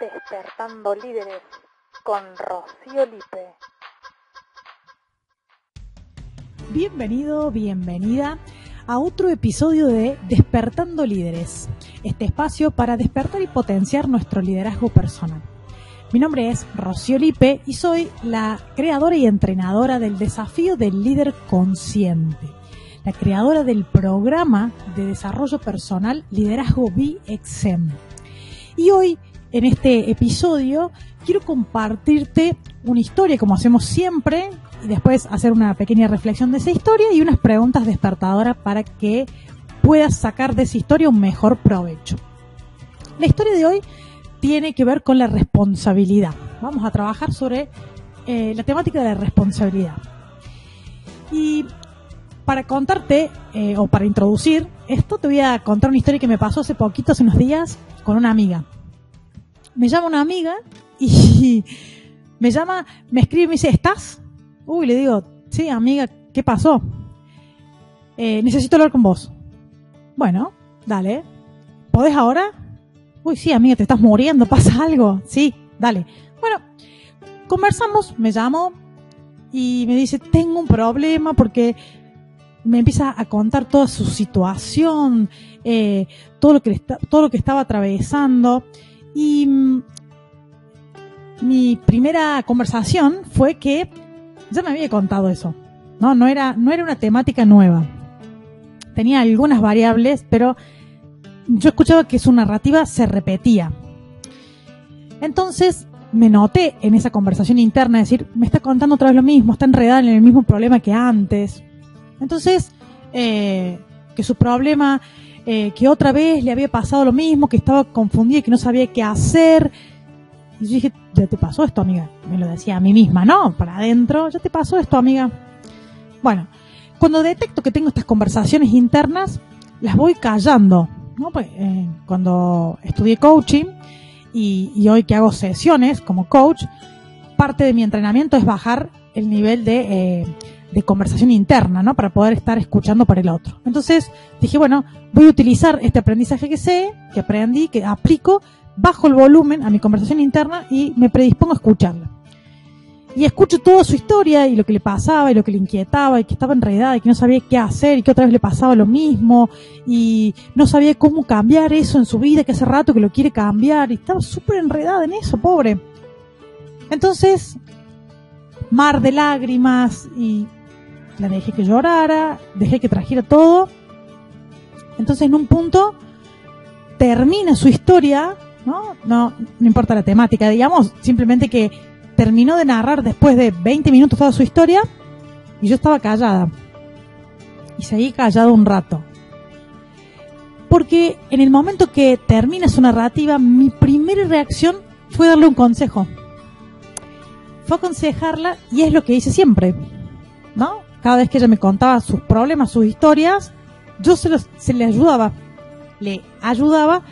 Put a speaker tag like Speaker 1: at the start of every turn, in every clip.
Speaker 1: Despertando Líderes con Rocío Lipe.
Speaker 2: Bienvenido, bienvenida a otro episodio de Despertando Líderes, este espacio para despertar y potenciar nuestro liderazgo personal. Mi nombre es Rocío Lipe y soy la creadora y entrenadora del desafío del líder consciente, la creadora del programa de desarrollo personal Liderazgo BXM. Y hoy, en este episodio, quiero compartirte una historia, como hacemos siempre, y después hacer una pequeña reflexión de esa historia y unas preguntas despertadoras para que puedas sacar de esa historia un mejor provecho. La historia de hoy tiene que ver con la responsabilidad. Vamos a trabajar sobre eh, la temática de la responsabilidad. Y para contarte, eh, o para introducir esto, te voy a contar una historia que me pasó hace poquito, hace unos días, con una amiga. Me llama una amiga y me llama, me escribe y me dice, ¿estás? Uy, le digo, sí, amiga, ¿qué pasó? Eh, necesito hablar con vos. Bueno, dale. ¿Podés ahora? Uy, sí, amiga, te estás muriendo, pasa algo. Sí, dale. Bueno, conversamos, me llamó y me dice, tengo un problema porque me empieza a contar toda su situación, eh, todo, lo que todo lo que estaba atravesando. Y mm, mi primera conversación fue que ya me había contado eso. No, no era, no era una temática nueva. Tenía algunas variables, pero yo escuchaba que su narrativa se repetía. Entonces me noté en esa conversación interna decir, me está contando otra vez lo mismo, está enredada en el mismo problema que antes. Entonces, eh, que su problema, eh, que otra vez le había pasado lo mismo, que estaba confundida que no sabía qué hacer. Y yo dije, ya te pasó esto, amiga. Me lo decía a mí misma, ¿no? Para adentro, ya te pasó esto, amiga. Bueno, cuando detecto que tengo estas conversaciones internas, las voy callando ¿no? Pues, eh, cuando estudié coaching y, hoy que hago sesiones como coach, parte de mi entrenamiento es bajar el nivel de, eh, de conversación interna, ¿no? Para poder estar escuchando para el otro. Entonces dije, bueno, voy a utilizar este aprendizaje que sé, que aprendí, que aplico, bajo el volumen a mi conversación interna y me predispongo a escucharla y escucho toda su historia y lo que le pasaba y lo que le inquietaba y que estaba enredada y que no sabía qué hacer y que otra vez le pasaba lo mismo y no sabía cómo cambiar eso en su vida, que hace rato que lo quiere cambiar y estaba súper enredada en eso, pobre. Entonces, mar de lágrimas y la dejé que llorara, dejé que trajera todo. Entonces, en un punto, termina su historia, ¿no? No, importa la temática, digamos, simplemente que terminó de narrar después de 20 minutos toda su historia y yo estaba callada. Y seguí callado un rato. Porque en el momento que termina su narrativa, mi primera reacción fue darle un consejo. Fue aconsejarla y es lo que hice siempre. ¿No? Cada vez que ella me contaba sus problemas, sus historias, yo se, se le ayudaba. Le ayudaba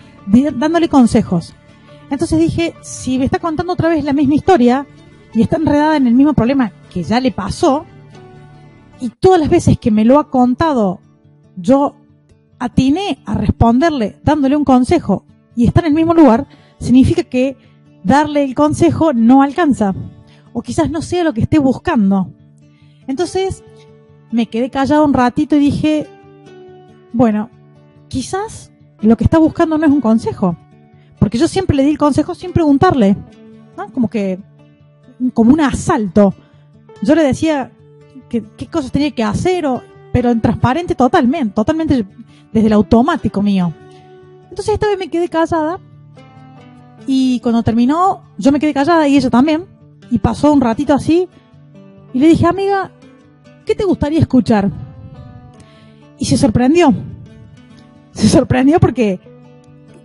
Speaker 2: dándole consejos. Entonces dije, si me está contando otra vez la misma historia y está enredada en el mismo problema que ya le pasó, y todas las veces que me lo ha contado, yo atiné a responderle dándole un consejo y está en el mismo lugar, significa que darle el consejo no alcanza. O quizás no sea lo que esté buscando. Entonces me quedé callado un ratito y dije, bueno, quizás lo que está buscando no es un consejo. Porque yo siempre le di el consejo sin preguntarle, ¿no? Como que, como un asalto. Yo le decía qué cosas tenía que hacer, o, pero en transparente totalmente, totalmente desde el automático mío. Entonces esta vez me quedé callada y cuando terminó yo me quedé callada y ella también y pasó un ratito así y le dije, amiga, ¿qué te gustaría escuchar? Y se sorprendió. Se sorprendió porque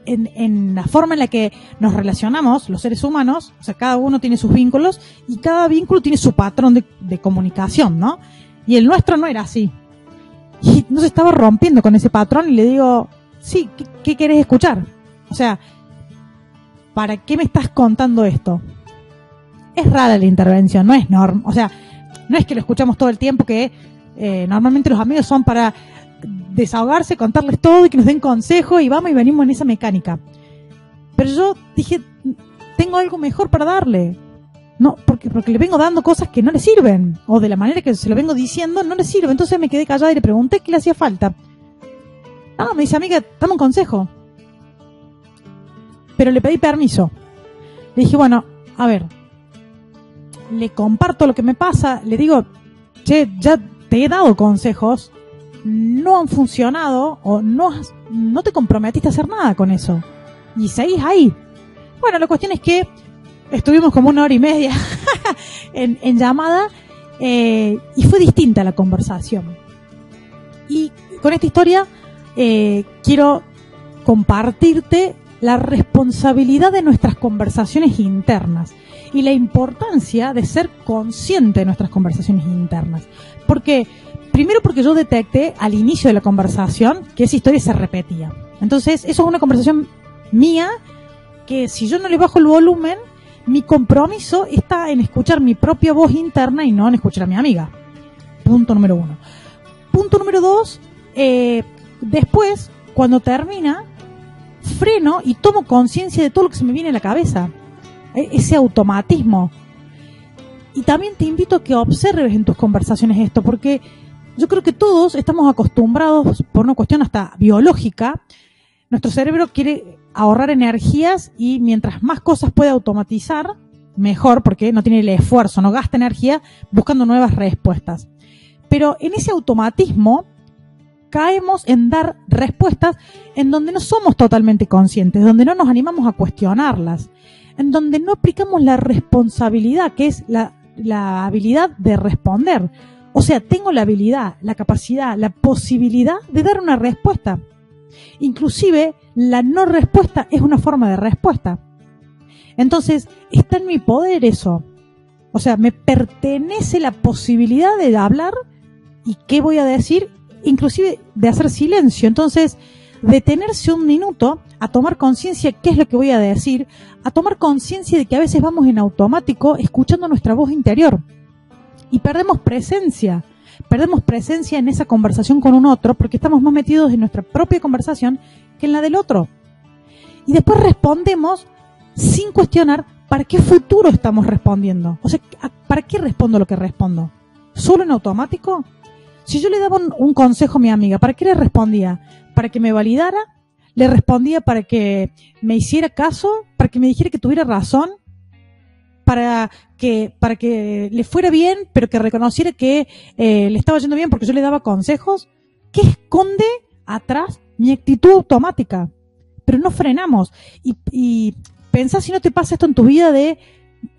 Speaker 2: en, la forma en la que nos relacionamos los seres humanos, o sea, cada uno tiene sus vínculos y cada vínculo tiene su patrón de, comunicación, ¿no? Y el nuestro no era así. Y nos estaba rompiendo con ese patrón y le digo, sí, ¿qué, qué querés escuchar? O sea, ¿para qué me estás contando esto? Es rara la intervención, no es normal, o sea, no es que lo escuchamos todo el tiempo, que eh, normalmente los amigos son para desahogarse, contarles todo y que nos den consejo y vamos y venimos en esa mecánica. Pero yo dije, tengo algo mejor para darle. No, porque, porque le vengo dando cosas que no le sirven. O de la manera que se lo vengo diciendo, no le sirve. Entonces me quedé callada y le pregunté qué le hacía falta. Ah, me dice, amiga, dame un consejo. Pero le pedí permiso. Le dije, bueno, a ver, le comparto lo que me pasa, le digo, che, ya te he dado consejos, no han funcionado o no, no te comprometiste a hacer nada con eso. Y seguís ahí. Bueno, la cuestión es que estuvimos como una hora y media en, llamada eh, y fue distinta la conversación. Y con esta historia eh, quiero compartirte la responsabilidad de nuestras conversaciones internas y la importancia de ser consciente de nuestras conversaciones internas. Porque, primero porque yo detecté al inicio de la conversación que esa historia se repetía. Entonces, eso es una conversación mía que si yo no le bajo el volumen, mi compromiso está en escuchar mi propia voz interna y no en escuchar a mi amiga. Punto número uno. Punto número dos, eh, después, cuando termina, freno y tomo conciencia de todo lo que se me viene a la cabeza. E, ese automatismo. Y también te invito a que observes en tus conversaciones esto, porque yo creo que todos estamos acostumbrados, por una cuestión hasta biológica, nuestro cerebro quiere ahorrar energías y mientras más cosas puede automatizar, mejor, porque no tiene el esfuerzo, no gasta energía buscando nuevas respuestas. Pero en ese automatismo caemos en dar respuestas en donde no somos totalmente conscientes, donde no nos animamos a cuestionarlas en donde no aplicamos la responsabilidad, que es la, habilidad de responder. O sea, tengo la habilidad, la capacidad, la posibilidad de dar una respuesta. Inclusive, la no respuesta es una forma de respuesta. Entonces, está en mi poder eso. O sea, me pertenece la posibilidad de hablar y qué voy a decir, inclusive de hacer silencio. Entonces, detenerse un minuto a tomar conciencia qué es lo que voy a decir, a tomar conciencia de que a veces vamos en automático escuchando nuestra voz interior y perdemos presencia, perdemos presencia en esa conversación con un otro porque estamos más metidos en nuestra propia conversación que en la del otro. Y después respondemos sin cuestionar para qué futuro estamos respondiendo. O sea, ¿para qué respondo lo que respondo? ¿Solo en automático? Si yo le daba un, consejo a mi amiga, ¿para qué le respondía? ¿Para que me validara? ¿Le respondía para que me hiciera caso? ¿Para que me dijera que tuviera razón? Para que, para que le fuera bien, pero que reconociera que eh, le estaba yendo bien porque yo le daba consejos? ¿Qué esconde atrás mi actitud automática? Pero no frenamos. Y, y pensá si no te pasa esto en tu vida de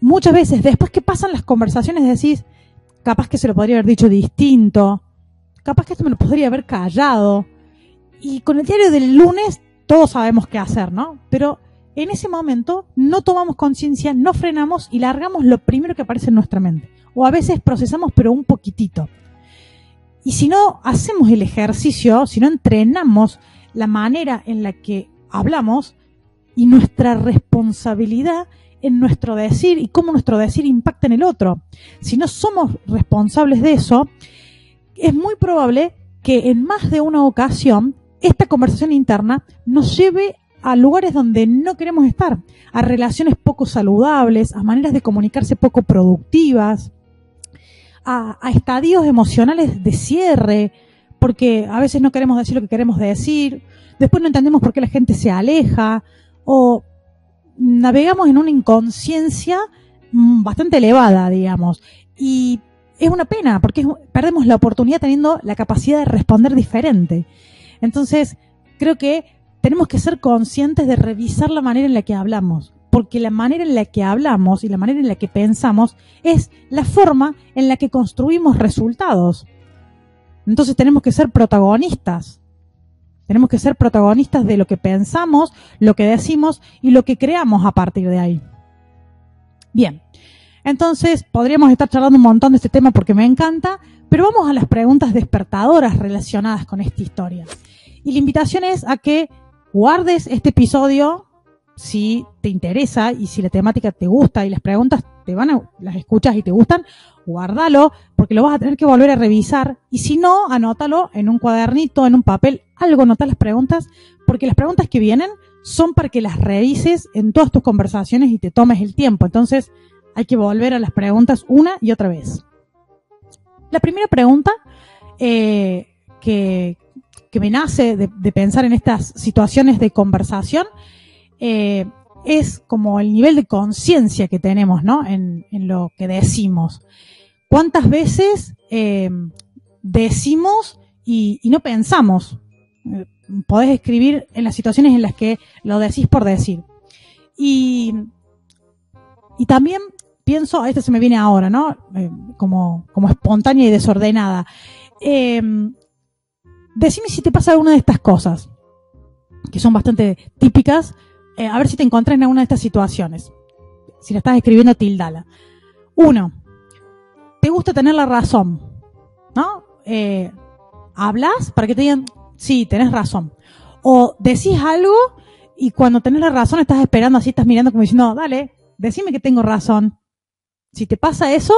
Speaker 2: muchas veces, después que pasan las conversaciones, decís, capaz que se lo podría haber dicho distinto, capaz que esto me lo podría haber callado. Y con el diario del lunes todos sabemos qué hacer, ¿no? Pero en ese momento no tomamos conciencia, no frenamos y largamos lo primero que aparece en nuestra mente. O a veces procesamos pero un poquitito. Y si no hacemos el ejercicio, si no entrenamos la manera en la que hablamos y nuestra responsabilidad en nuestro decir y cómo nuestro decir impacta en el otro. Si no somos responsables de eso, es muy probable que en más de una ocasión esta conversación interna nos lleve a lugares donde no queremos estar, a relaciones poco saludables, a maneras de comunicarse poco productivas, a, estadios emocionales de cierre, porque a veces no queremos decir lo que queremos decir, después no entendemos por qué la gente se aleja, o navegamos en una inconsciencia mm, bastante elevada, digamos, y es una pena porque perdemos la oportunidad teniendo la capacidad de responder diferente. Entonces, creo que tenemos que ser conscientes de revisar la manera en la que hablamos, porque la manera en la que hablamos y la manera en la que pensamos es la forma en la que construimos resultados. Entonces tenemos que ser protagonistas. Tenemos que ser protagonistas de lo que pensamos, lo que decimos y lo que creamos a partir de ahí. Bien, entonces, podríamos estar charlando un montón de este tema porque me encanta, pero vamos a las preguntas despertadoras relacionadas con esta historia. Y la invitación es a que guardes este episodio si te interesa y si la temática te gusta y las preguntas te van a, las escuchas y te gustan, guárdalo porque lo vas a tener que volver a revisar y si no, anótalo en un cuadernito, en un papel, algo, anota las preguntas porque las preguntas que vienen son para que las revises en todas tus conversaciones y te tomes el tiempo. Entonces, hay que volver a las preguntas una y otra vez. La primera pregunta eh, que, que, me nace de, pensar en estas situaciones de conversación eh, es como el nivel de conciencia que tenemos, ¿no? En, lo que decimos. ¿Cuántas veces eh, decimos y, no pensamos? Eh, podés escribir en las situaciones en las que lo decís por decir. Y, y también pienso, a este se me viene ahora, ¿no? Como, como espontánea y desordenada. Decime si te pasa alguna de estas cosas, que son bastante típicas eh, a ver si te encuentras en alguna de estas situaciones. Si la estás escribiendo, tildala. Uno, te gusta tener la razón, ¿no? Eh, hablas para que te digan, sí, tenés razón. O decís algo y cuando tenés la razón estás esperando así, estás mirando como diciendo, dale, decime que tengo razón. Si te pasa eso,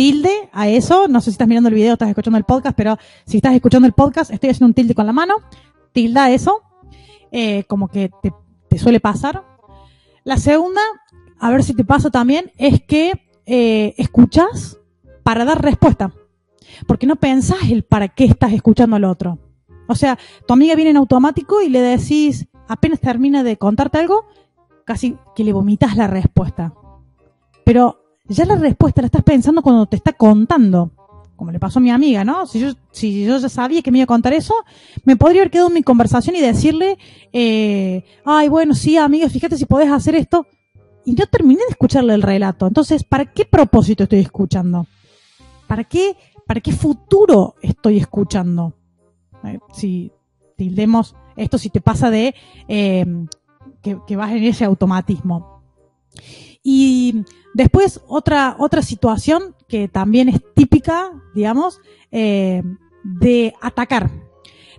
Speaker 2: tilde a eso, no sé si estás mirando el video estás escuchando el podcast, pero si estás escuchando el podcast, estoy haciendo un tilde con la mano, tilda eso, eh, como que te te suele pasar. La segunda, a ver si te pasa también, es que eh, escuchas para dar respuesta. Porque no pensás el para qué estás escuchando al otro. O sea, tu amiga viene en automático y le decís, apenas termina de contarte algo, casi que le vomitas la respuesta. Pero ya la respuesta la estás pensando cuando te está contando como le pasó a mi amiga, ¿no? Si yo, si yo ya sabía que me iba a contar eso, me podría haber quedado en mi conversación y decirle, eh, ay, bueno, sí, amiga, fíjate si podés hacer esto. Y yo terminé de escucharle el relato. Entonces, ¿para qué propósito estoy escuchando? ¿Para qué, para qué futuro estoy escuchando? Eh, si tildemos esto, si te pasa de eh, que, que vas en ese automatismo. Y después otra, otra situación que también es típica, digamos, eh, de atacar.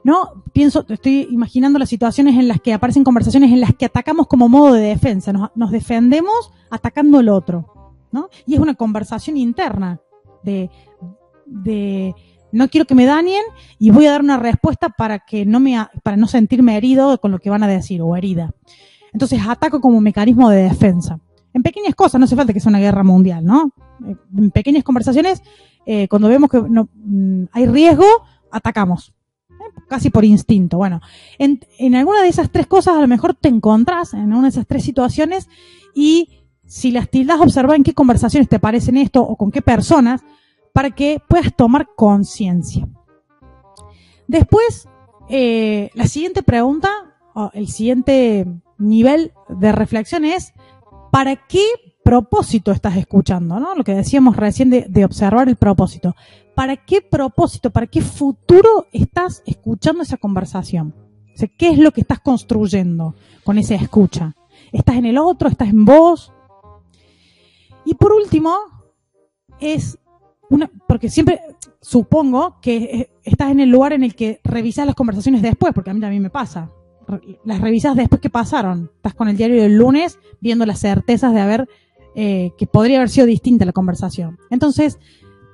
Speaker 2: ¿No? Pienso, estoy imaginando las situaciones en las que aparecen conversaciones en las que atacamos como modo de defensa, nos, nos defendemos atacando al otro, ¿no? Y es una conversación interna de, de no quiero que me dañen y voy a dar una respuesta para que no me, para no sentirme herido con lo que van a decir o herida. Entonces ataco como mecanismo de defensa en pequeñas cosas, no hace falta que sea una guerra mundial, ¿no? Eh, en pequeñas conversaciones, eh, cuando vemos que mm, hay riesgo, atacamos. ¿eh? Casi por instinto. Bueno, en, alguna de esas tres cosas a lo mejor te encontrás en una de esas tres situaciones y si las tildas observar en qué conversaciones te parecen esto o con qué personas para que puedas tomar conciencia. Después, la siguiente pregunta, el siguiente nivel de reflexión es, ¿para qué propósito estás escuchando? ¿no? Lo que decíamos recién de, observar el propósito. ¿Para qué propósito, para qué futuro estás escuchando esa conversación? O ¿Qué es lo que estás construyendo con esa escucha? ¿Estás en el otro? ¿Estás en vos? Y por último, es una, porque siempre supongo que estás en el lugar en el que revisas las conversaciones después, porque a mí también me pasa las revisas después que pasaron. Estás con el diario del lunes viendo las certezas de haber, eh, que podría haber sido distinta la conversación. Entonces,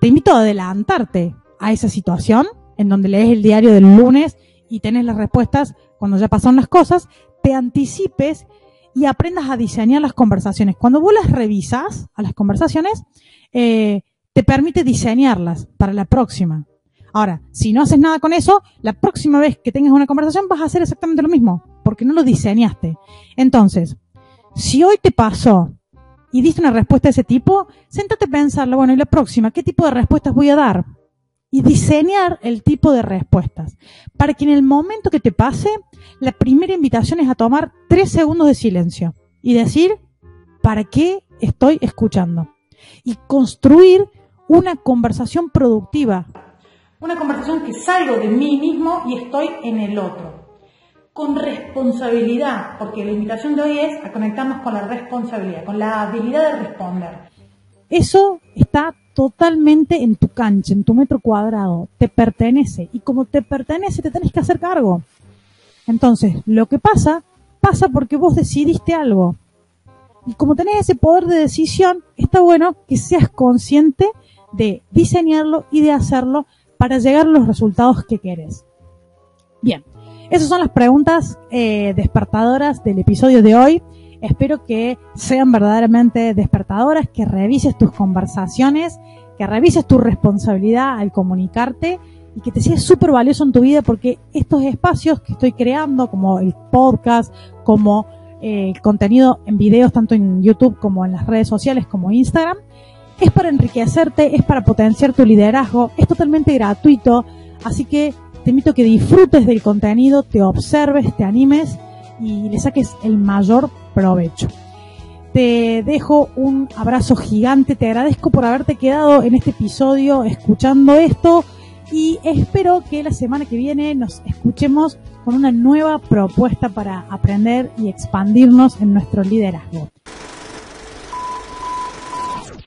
Speaker 2: te invito a adelantarte a esa situación en donde lees el diario del lunes y tenés las respuestas cuando ya pasaron las cosas, te anticipes y aprendas a diseñar las conversaciones. Cuando vos las revisas a las conversaciones, eh, te permite diseñarlas para la próxima. Ahora, si no haces nada con eso, la próxima vez que tengas una conversación vas a hacer exactamente lo mismo, porque no lo diseñaste. Entonces, si hoy te pasó y diste una respuesta de ese tipo, séntate a pensarlo, bueno, y la próxima, ¿qué tipo de respuestas voy a dar? Y diseñar el tipo de respuestas. Para que en el momento que te pase, la primera invitación es a tomar tres segundos de silencio y decir, ¿para qué estoy escuchando? Y construir una conversación productiva una conversación que salgo de mí mismo y estoy en el otro. Con responsabilidad, porque la invitación de hoy es a conectarnos con la responsabilidad, con la habilidad de responder. Eso está totalmente en tu cancha, en tu metro cuadrado, te pertenece y como te pertenece te tenés que hacer cargo. Entonces, lo que pasa, pasa porque vos decidiste algo. Y como tenés ese poder de decisión, está bueno que seas consciente de diseñarlo y de hacerlo para llegar a los resultados que quieres. Bien, Esas son las preguntas eh, despertadoras del episodio de hoy. Espero que sean verdaderamente despertadoras, que revises tus conversaciones, que revises tu responsabilidad al comunicarte y que te sea súper valioso en tu vida porque estos espacios que estoy creando, como el podcast, como eh, el contenido en videos tanto en YouTube como en las redes sociales como Instagram, es para enriquecerte, es para potenciar tu liderazgo, es totalmente gratuito, así que te invito a que disfrutes del contenido, te observes, te animes y le saques el mayor provecho. Te dejo un abrazo gigante, te agradezco por haberte quedado en este episodio escuchando esto y espero que la semana que viene nos escuchemos con una nueva propuesta para aprender y expandirnos en nuestro liderazgo.